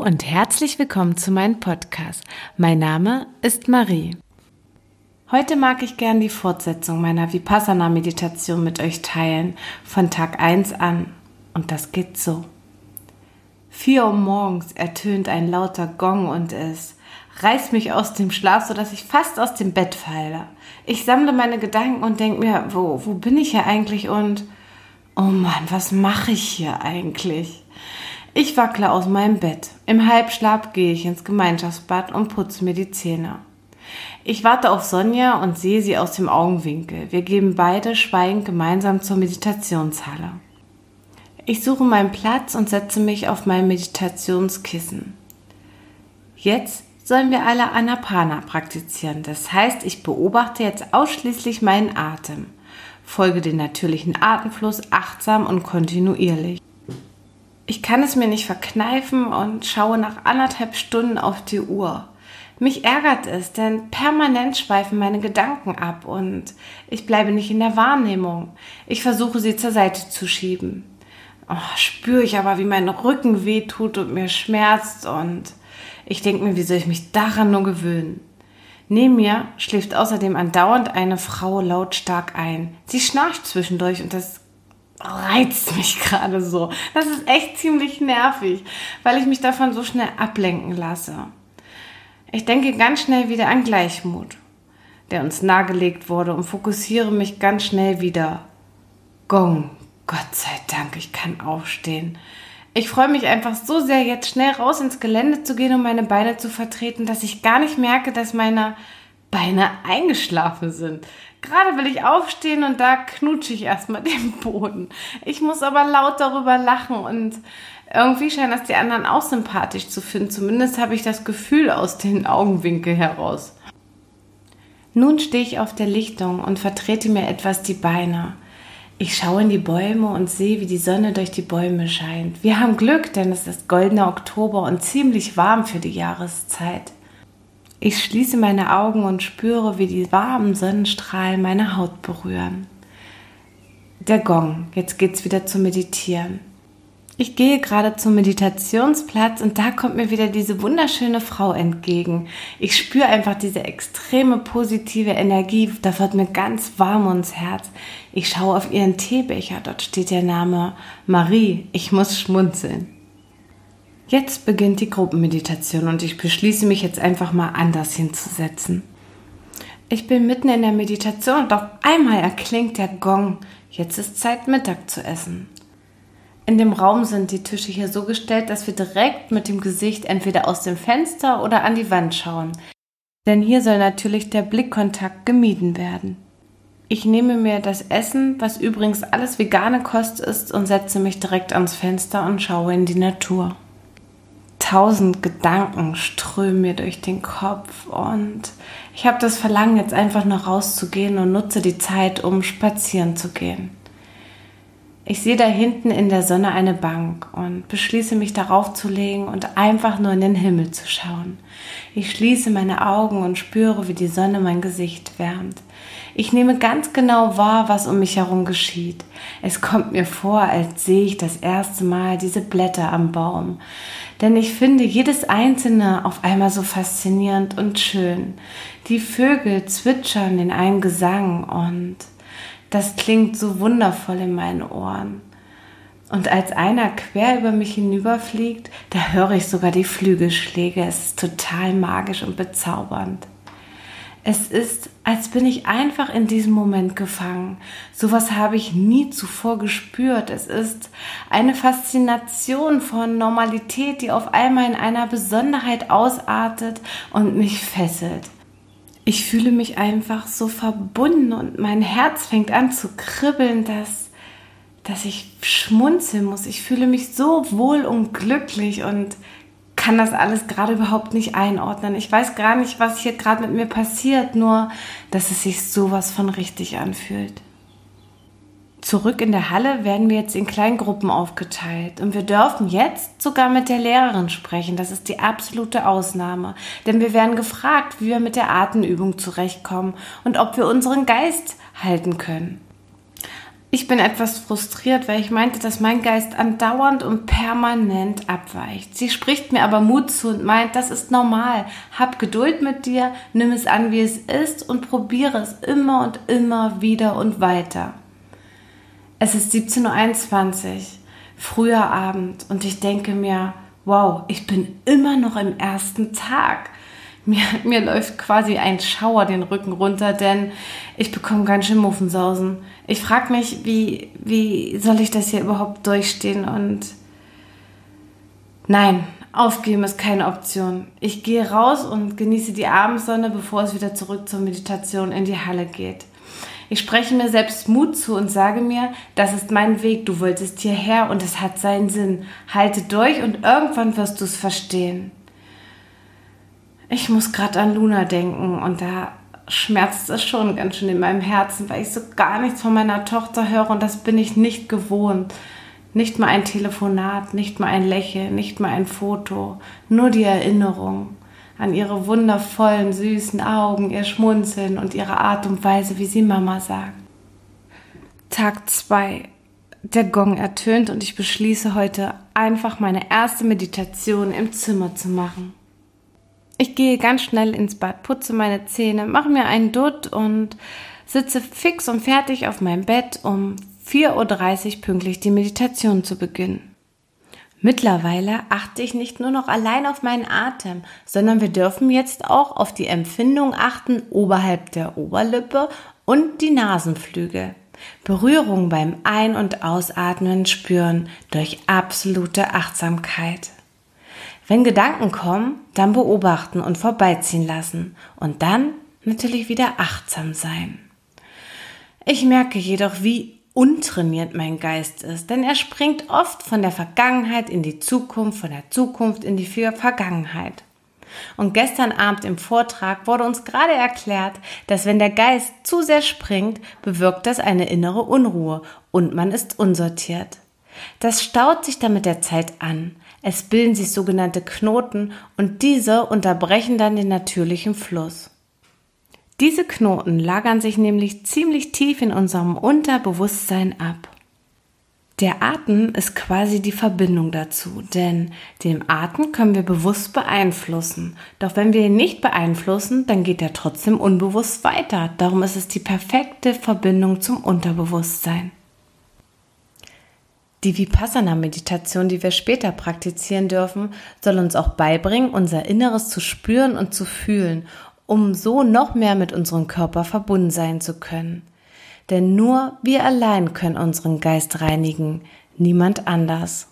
und herzlich willkommen zu meinem Podcast. Mein Name ist Marie. Heute mag ich gern die Fortsetzung meiner Vipassana-Meditation mit euch teilen, von Tag 1 an. Und das geht so. 4 Uhr morgens ertönt ein lauter Gong und es reißt mich aus dem Schlaf, sodass ich fast aus dem Bett falle. Ich sammle meine Gedanken und denke mir, wo, wo bin ich hier eigentlich und oh Mann, was mache ich hier eigentlich? Ich wackle aus meinem Bett. Im Halbschlaf gehe ich ins Gemeinschaftsbad und putze mir die Zähne. Ich warte auf Sonja und sehe sie aus dem Augenwinkel. Wir gehen beide schweigend gemeinsam zur Meditationshalle. Ich suche meinen Platz und setze mich auf mein Meditationskissen. Jetzt sollen wir alle Anapana praktizieren. Das heißt, ich beobachte jetzt ausschließlich meinen Atem, folge den natürlichen Atemfluss achtsam und kontinuierlich. Ich kann es mir nicht verkneifen und schaue nach anderthalb Stunden auf die Uhr. Mich ärgert es, denn permanent schweifen meine Gedanken ab und ich bleibe nicht in der Wahrnehmung. Ich versuche sie zur Seite zu schieben. Oh, spüre ich aber, wie mein Rücken wehtut und mir schmerzt und ich denke mir, wie soll ich mich daran nur gewöhnen? Neben mir schläft außerdem andauernd eine Frau lautstark ein. Sie schnarcht zwischendurch und das reizt mich gerade so. Das ist echt ziemlich nervig, weil ich mich davon so schnell ablenken lasse. Ich denke ganz schnell wieder an Gleichmut, der uns nahegelegt wurde und fokussiere mich ganz schnell wieder. Gong, Gott sei Dank, ich kann aufstehen. Ich freue mich einfach so sehr, jetzt schnell raus ins Gelände zu gehen und meine Beine zu vertreten, dass ich gar nicht merke, dass meine Beine eingeschlafen sind. Gerade will ich aufstehen und da knutsche ich erstmal den Boden. Ich muss aber laut darüber lachen und irgendwie scheinen das die anderen auch sympathisch zu finden. Zumindest habe ich das Gefühl aus den Augenwinkeln heraus. Nun stehe ich auf der Lichtung und vertrete mir etwas die Beine. Ich schaue in die Bäume und sehe, wie die Sonne durch die Bäume scheint. Wir haben Glück, denn es ist goldener Oktober und ziemlich warm für die Jahreszeit. Ich schließe meine Augen und spüre, wie die warmen Sonnenstrahlen meine Haut berühren. Der Gong, jetzt geht's wieder zum Meditieren. Ich gehe gerade zum Meditationsplatz und da kommt mir wieder diese wunderschöne Frau entgegen. Ich spüre einfach diese extreme positive Energie, da wird mir ganz warm ums Herz. Ich schaue auf ihren Teebecher, dort steht der Name Marie. Ich muss schmunzeln. Jetzt beginnt die Gruppenmeditation und ich beschließe mich jetzt einfach mal anders hinzusetzen. Ich bin mitten in der Meditation und auf einmal erklingt der Gong. Jetzt ist Zeit, Mittag zu essen. In dem Raum sind die Tische hier so gestellt, dass wir direkt mit dem Gesicht entweder aus dem Fenster oder an die Wand schauen. Denn hier soll natürlich der Blickkontakt gemieden werden. Ich nehme mir das Essen, was übrigens alles vegane Kost ist, und setze mich direkt ans Fenster und schaue in die Natur tausend Gedanken strömen mir durch den Kopf und ich habe das Verlangen, jetzt einfach noch rauszugehen und nutze die Zeit, um spazieren zu gehen. Ich sehe da hinten in der Sonne eine Bank und beschließe mich darauf zu legen und einfach nur in den Himmel zu schauen. Ich schließe meine Augen und spüre, wie die Sonne mein Gesicht wärmt. Ich nehme ganz genau wahr, was um mich herum geschieht. Es kommt mir vor, als sehe ich das erste Mal diese Blätter am Baum. Denn ich finde jedes einzelne auf einmal so faszinierend und schön. Die Vögel zwitschern in einem Gesang und das klingt so wundervoll in meinen Ohren. Und als einer quer über mich hinüberfliegt, da höre ich sogar die Flügelschläge. Es ist total magisch und bezaubernd. Es ist, als bin ich einfach in diesem Moment gefangen. Sowas habe ich nie zuvor gespürt. Es ist eine Faszination von Normalität, die auf einmal in einer Besonderheit ausartet und mich fesselt. Ich fühle mich einfach so verbunden und mein Herz fängt an zu kribbeln, dass, dass ich schmunzeln muss. Ich fühle mich so wohl und glücklich und kann das alles gerade überhaupt nicht einordnen. Ich weiß gar nicht, was hier gerade mit mir passiert, nur dass es sich sowas von richtig anfühlt. Zurück in der Halle werden wir jetzt in Kleingruppen aufgeteilt und wir dürfen jetzt sogar mit der Lehrerin sprechen. Das ist die absolute Ausnahme, denn wir werden gefragt, wie wir mit der Atemübung zurechtkommen und ob wir unseren Geist halten können. Ich bin etwas frustriert, weil ich meinte, dass mein Geist andauernd und permanent abweicht. Sie spricht mir aber Mut zu und meint, das ist normal. Hab Geduld mit dir, nimm es an, wie es ist und probiere es immer und immer wieder und weiter. Es ist 17.21 Uhr, früher Abend und ich denke mir, wow, ich bin immer noch im ersten Tag. Mir, mir läuft quasi ein Schauer den Rücken runter, denn ich bekomme ganz schön Muffensausen. Ich frage mich, wie, wie soll ich das hier überhaupt durchstehen und nein, aufgeben ist keine Option. Ich gehe raus und genieße die Abendsonne, bevor es wieder zurück zur Meditation in die Halle geht. Ich spreche mir selbst Mut zu und sage mir, das ist mein Weg, du wolltest hierher und es hat seinen Sinn. Halte durch und irgendwann wirst du es verstehen. Ich muss gerade an Luna denken und da schmerzt es schon ganz schön in meinem Herzen, weil ich so gar nichts von meiner Tochter höre und das bin ich nicht gewohnt. Nicht mal ein Telefonat, nicht mal ein Lächeln, nicht mal ein Foto, nur die Erinnerung an ihre wundervollen, süßen Augen, ihr Schmunzeln und ihre Art und Weise, wie sie Mama sagt. Tag 2. Der Gong ertönt und ich beschließe heute einfach meine erste Meditation im Zimmer zu machen. Ich gehe ganz schnell ins Bad, putze meine Zähne, mache mir einen Dutt und sitze fix und fertig auf meinem Bett, um 4.30 Uhr pünktlich die Meditation zu beginnen. Mittlerweile achte ich nicht nur noch allein auf meinen Atem, sondern wir dürfen jetzt auch auf die Empfindung achten oberhalb der Oberlippe und die Nasenflügel. Berührung beim Ein- und Ausatmen spüren durch absolute Achtsamkeit. Wenn Gedanken kommen, dann beobachten und vorbeiziehen lassen und dann natürlich wieder achtsam sein. Ich merke jedoch, wie untrainiert mein Geist ist, denn er springt oft von der Vergangenheit in die Zukunft, von der Zukunft in die Vergangenheit. Und gestern Abend im Vortrag wurde uns gerade erklärt, dass wenn der Geist zu sehr springt, bewirkt das eine innere Unruhe und man ist unsortiert. Das staut sich dann mit der Zeit an. Es bilden sich sogenannte Knoten und diese unterbrechen dann den natürlichen Fluss. Diese Knoten lagern sich nämlich ziemlich tief in unserem Unterbewusstsein ab. Der Atem ist quasi die Verbindung dazu, denn den Atem können wir bewusst beeinflussen. Doch wenn wir ihn nicht beeinflussen, dann geht er trotzdem unbewusst weiter. Darum ist es die perfekte Verbindung zum Unterbewusstsein. Die Vipassana-Meditation, die wir später praktizieren dürfen, soll uns auch beibringen, unser Inneres zu spüren und zu fühlen um so noch mehr mit unserem Körper verbunden sein zu können. Denn nur wir allein können unseren Geist reinigen, niemand anders.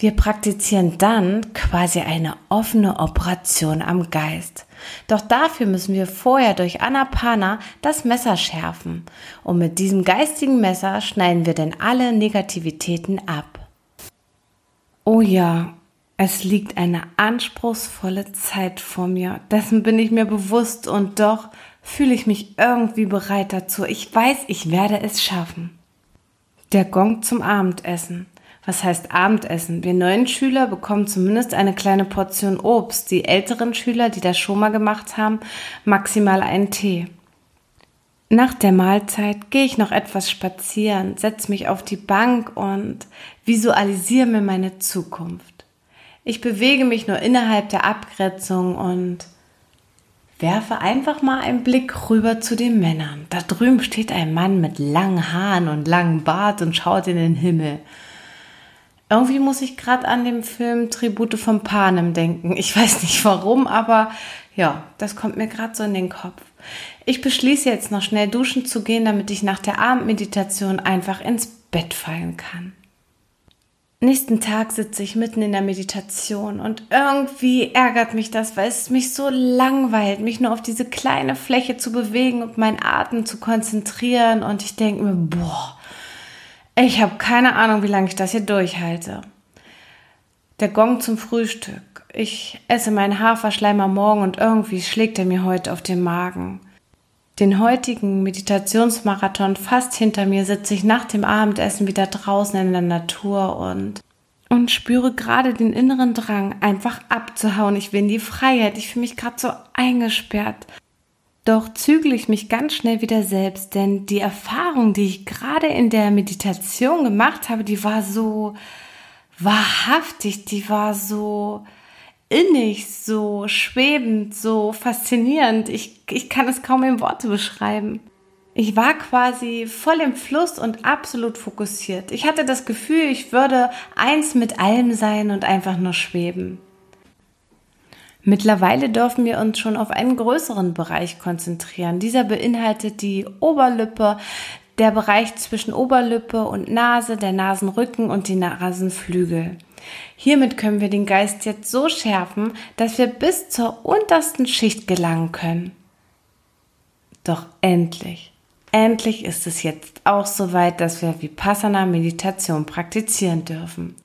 Wir praktizieren dann quasi eine offene Operation am Geist. Doch dafür müssen wir vorher durch Anapana das Messer schärfen. Und mit diesem geistigen Messer schneiden wir denn alle Negativitäten ab. Oh ja, es liegt eine anspruchsvolle Zeit vor mir. Dessen bin ich mir bewusst und doch fühle ich mich irgendwie bereit dazu. Ich weiß, ich werde es schaffen. Der Gong zum Abendessen. Was heißt Abendessen? Wir neuen Schüler bekommen zumindest eine kleine Portion Obst. Die älteren Schüler, die das schon mal gemacht haben, maximal einen Tee. Nach der Mahlzeit gehe ich noch etwas spazieren, setze mich auf die Bank und visualisiere mir meine Zukunft. Ich bewege mich nur innerhalb der Abgrenzung und werfe einfach mal einen Blick rüber zu den Männern. Da drüben steht ein Mann mit langen Haaren und langem Bart und schaut in den Himmel. Irgendwie muss ich gerade an den Film Tribute von Panem denken. Ich weiß nicht warum, aber ja, das kommt mir gerade so in den Kopf. Ich beschließe jetzt noch schnell duschen zu gehen, damit ich nach der Abendmeditation einfach ins Bett fallen kann. Nächsten Tag sitze ich mitten in der Meditation und irgendwie ärgert mich das, weil es mich so langweilt, mich nur auf diese kleine Fläche zu bewegen und meinen Atem zu konzentrieren und ich denke mir, boah, ich habe keine Ahnung, wie lange ich das hier durchhalte. Der Gong zum Frühstück. Ich esse meinen Haferschleim am Morgen und irgendwie schlägt er mir heute auf den Magen. Den heutigen Meditationsmarathon fast hinter mir sitze ich nach dem Abendessen wieder draußen in der Natur und und spüre gerade den inneren Drang, einfach abzuhauen. Ich will in die Freiheit. Ich fühle mich gerade so eingesperrt. Doch zügle ich mich ganz schnell wieder selbst, denn die Erfahrung, die ich gerade in der Meditation gemacht habe, die war so wahrhaftig, die war so innig, so schwebend, so faszinierend. Ich, ich kann es kaum in Worte beschreiben. Ich war quasi voll im Fluss und absolut fokussiert. Ich hatte das Gefühl, ich würde eins mit allem sein und einfach nur schweben. Mittlerweile dürfen wir uns schon auf einen größeren Bereich konzentrieren. Dieser beinhaltet die Oberlippe, der Bereich zwischen Oberlippe und Nase, der Nasenrücken und die Nasenflügel. Hiermit können wir den Geist jetzt so schärfen, dass wir bis zur untersten Schicht gelangen können. Doch endlich, endlich ist es jetzt auch soweit, dass wir Vipassana Meditation praktizieren dürfen.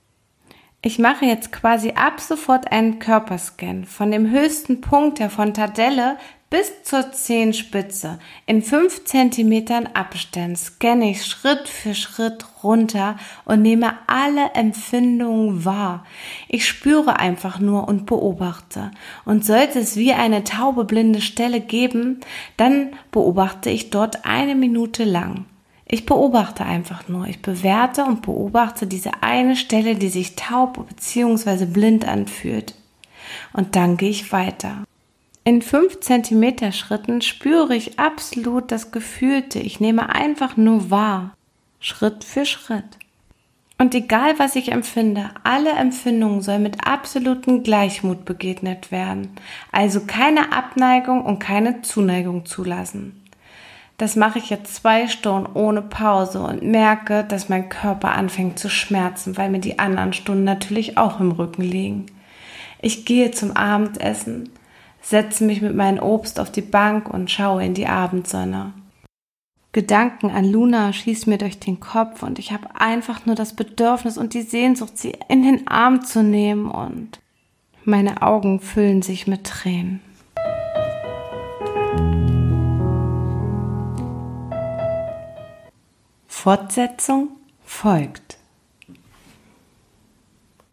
Ich mache jetzt quasi ab sofort einen Körperscan von dem höchsten Punkt der Fontadelle bis zur Zehenspitze in fünf Zentimetern Abstand scanne ich Schritt für Schritt runter und nehme alle Empfindungen wahr. Ich spüre einfach nur und beobachte. Und sollte es wie eine taube blinde Stelle geben, dann beobachte ich dort eine Minute lang. Ich beobachte einfach nur. Ich bewerte und beobachte diese eine Stelle, die sich taub bzw. blind anfühlt. Und dann gehe ich weiter. In 5 cm Schritten spüre ich absolut das Gefühlte. Ich nehme einfach nur wahr. Schritt für Schritt. Und egal was ich empfinde, alle Empfindungen sollen mit absolutem Gleichmut begegnet werden. Also keine Abneigung und keine Zuneigung zulassen. Das mache ich jetzt zwei Stunden ohne Pause und merke, dass mein Körper anfängt zu schmerzen, weil mir die anderen Stunden natürlich auch im Rücken liegen. Ich gehe zum Abendessen, setze mich mit meinem Obst auf die Bank und schaue in die Abendsonne. Gedanken an Luna schießen mir durch den Kopf und ich habe einfach nur das Bedürfnis und die Sehnsucht, sie in den Arm zu nehmen und meine Augen füllen sich mit Tränen. Fortsetzung folgt.